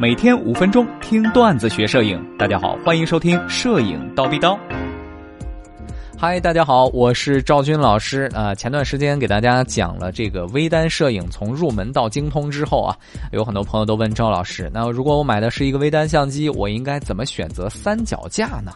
每天五分钟听段子学摄影。大家好，欢迎收听《摄影刀逼刀》。嗨，大家好，我是赵军老师啊。前段时间给大家讲了这个微单摄影从入门到精通之后啊，有很多朋友都问赵老师，那如果我买的是一个微单相机，我应该怎么选择三脚架呢？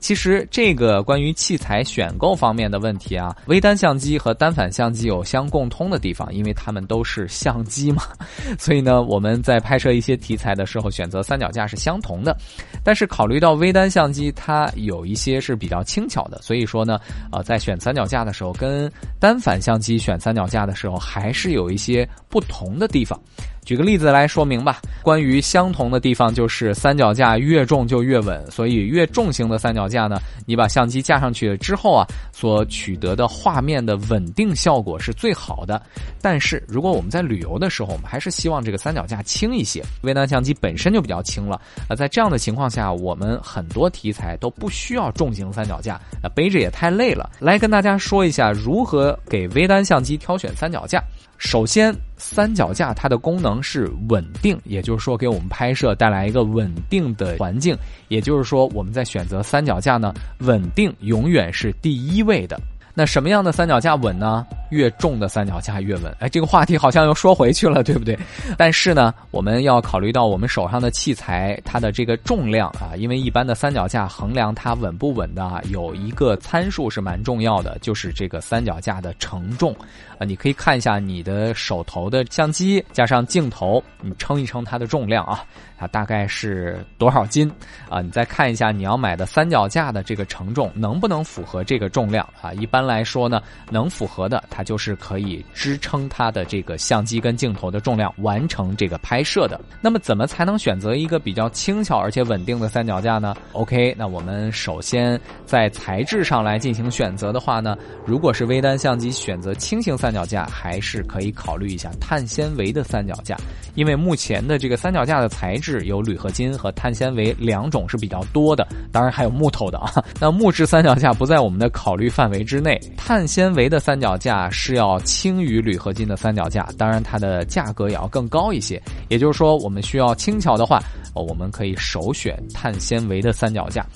其实这个关于器材选购方面的问题啊，微单相机和单反相机有相共通的地方，因为它们都是相机嘛，所以呢，我们在拍摄一些题材的时候选择三脚架是相同的。但是考虑到微单相机它有一些是比较轻巧的，所以说呢，呃，在选三脚架的时候，跟单反相机选三脚架的时候还是有一些不同的地方。举个例子来说明吧。关于相同的地方，就是三脚架越重就越稳，所以越重型的三脚架呢，你把相机架上去之后啊，所取得的画面的稳定效果是最好的。但是如果我们在旅游的时候，我们还是希望这个三脚架轻一些。微单相机本身就比较轻了，那，在这样的情况下，我们很多题材都不需要重型三脚架，那背着也太累了。来跟大家说一下如何给微单相机挑选三脚架。首先，三脚架它的功能是稳定，也就是说给我们拍摄带来一个稳定的环境。也就是说，我们在选择三脚架呢，稳定永远是第一位的。那什么样的三脚架稳呢？越重的三脚架越稳。哎，这个话题好像又说回去了，对不对？但是呢，我们要考虑到我们手上的器材它的这个重量啊，因为一般的三脚架衡量它稳不稳的，啊有一个参数是蛮重要的，就是这个三脚架的承重。啊，你可以看一下你的手头的相机加上镜头，你称一称它的重量啊，它大概是多少斤？啊，你再看一下你要买的三脚架的这个承重能不能符合这个重量啊？一般来说呢，能符合的，它就是可以支撑它的这个相机跟镜头的重量完成这个拍摄的。那么，怎么才能选择一个比较轻巧而且稳定的三脚架呢？OK，那我们首先在材质上来进行选择的话呢，如果是微单相机，选择轻型三。脚架还是可以考虑一下碳纤维的三脚架，因为目前的这个三脚架的材质有铝合金和碳纤维两种是比较多的，当然还有木头的啊。那木质三脚架不在我们的考虑范围之内，碳纤维的三脚架是要轻于铝合金的三脚架，当然它的价格也要更高一些。也就是说，我们需要轻巧的话，我们可以首选碳纤维的三脚架。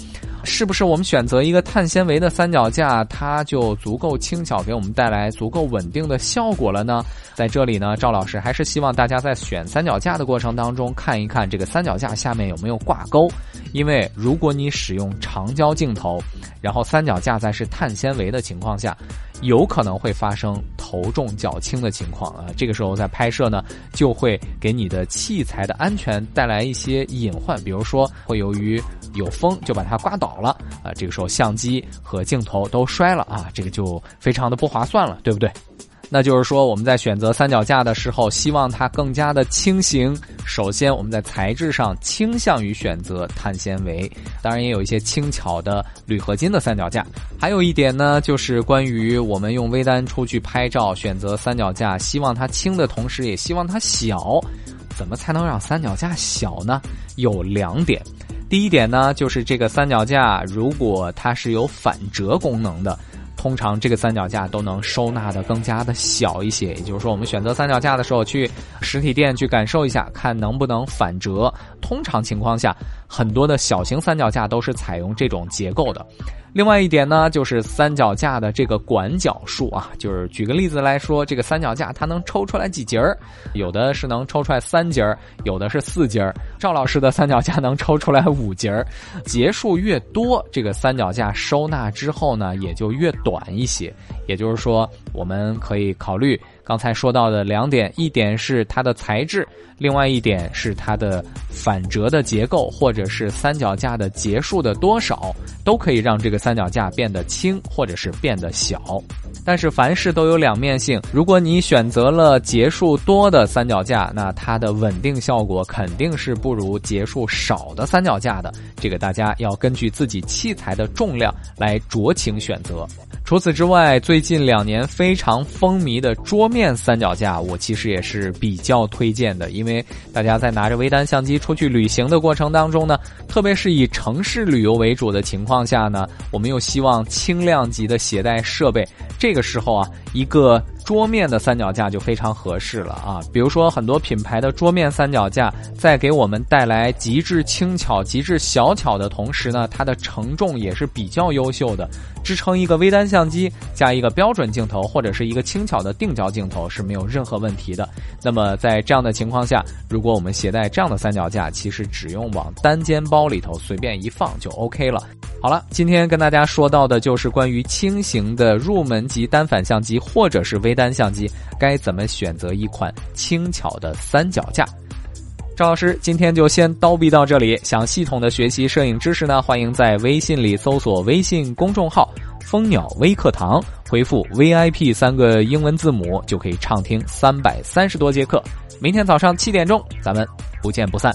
是不是我们选择一个碳纤维的三脚架，它就足够轻巧，给我们带来足够稳定的效果了呢？在这里呢，赵老师还是希望大家在选三脚架的过程当中，看一看这个三脚架下面有没有挂钩，因为如果你使用长焦镜头，然后三脚架在是碳纤维的情况下。有可能会发生头重脚轻的情况啊，这个时候在拍摄呢，就会给你的器材的安全带来一些隐患，比如说会由于有风就把它刮倒了啊，这个时候相机和镜头都摔了啊，这个就非常的不划算了，对不对？那就是说，我们在选择三脚架的时候，希望它更加的轻型。首先，我们在材质上倾向于选择碳纤维，当然也有一些轻巧的铝合金的三脚架。还有一点呢，就是关于我们用微单出去拍照，选择三脚架，希望它轻的同时，也希望它小。怎么才能让三脚架小呢？有两点。第一点呢，就是这个三脚架如果它是有反折功能的。通常这个三脚架都能收纳的更加的小一些，也就是说，我们选择三脚架的时候，去实体店去感受一下，看能不能反折。通常情况下，很多的小型三脚架都是采用这种结构的。另外一点呢，就是三脚架的这个管角数啊，就是举个例子来说，这个三脚架它能抽出来几节儿，有的是能抽出来三节儿，有的是四节儿。赵老师的三脚架能抽出来五节儿，节数越多，这个三脚架收纳之后呢，也就越短一些。也就是说，我们可以考虑刚才说到的两点：一点是它的材质，另外一点是它的反折的结构，或者是三脚架的结束的多少，都可以让这个。三脚架变得轻，或者是变得小，但是凡事都有两面性。如果你选择了节数多的三脚架，那它的稳定效果肯定是不如节数少的三脚架的。这个大家要根据自己器材的重量来酌情选择。除此之外，最近两年非常风靡的桌面三脚架，我其实也是比较推荐的。因为大家在拿着微单相机出去旅行的过程当中呢，特别是以城市旅游为主的情况下呢，我们又希望轻量级的携带设备。这个时候啊，一个桌面的三脚架就非常合适了啊。比如说很多品牌的桌面三脚架，在给我们带来极致轻巧、极致小巧的同时呢，它的承重也是比较优秀的，支撑一个微单相机加一个标准镜头或者是一个轻巧的定焦镜头是没有任何问题的。那么在这样的情况下，如果我们携带这样的三脚架，其实只用往单肩包里头随便一放就 OK 了。好了，今天跟大家说到的就是关于轻型的入门级单反相机或者是微单相机，该怎么选择一款轻巧的三脚架。赵老师今天就先叨逼到这里。想系统的学习摄影知识呢，欢迎在微信里搜索微信公众号“蜂鸟微课堂”，回复 VIP 三个英文字母就可以畅听三百三十多节课。明天早上七点钟，咱们不见不散。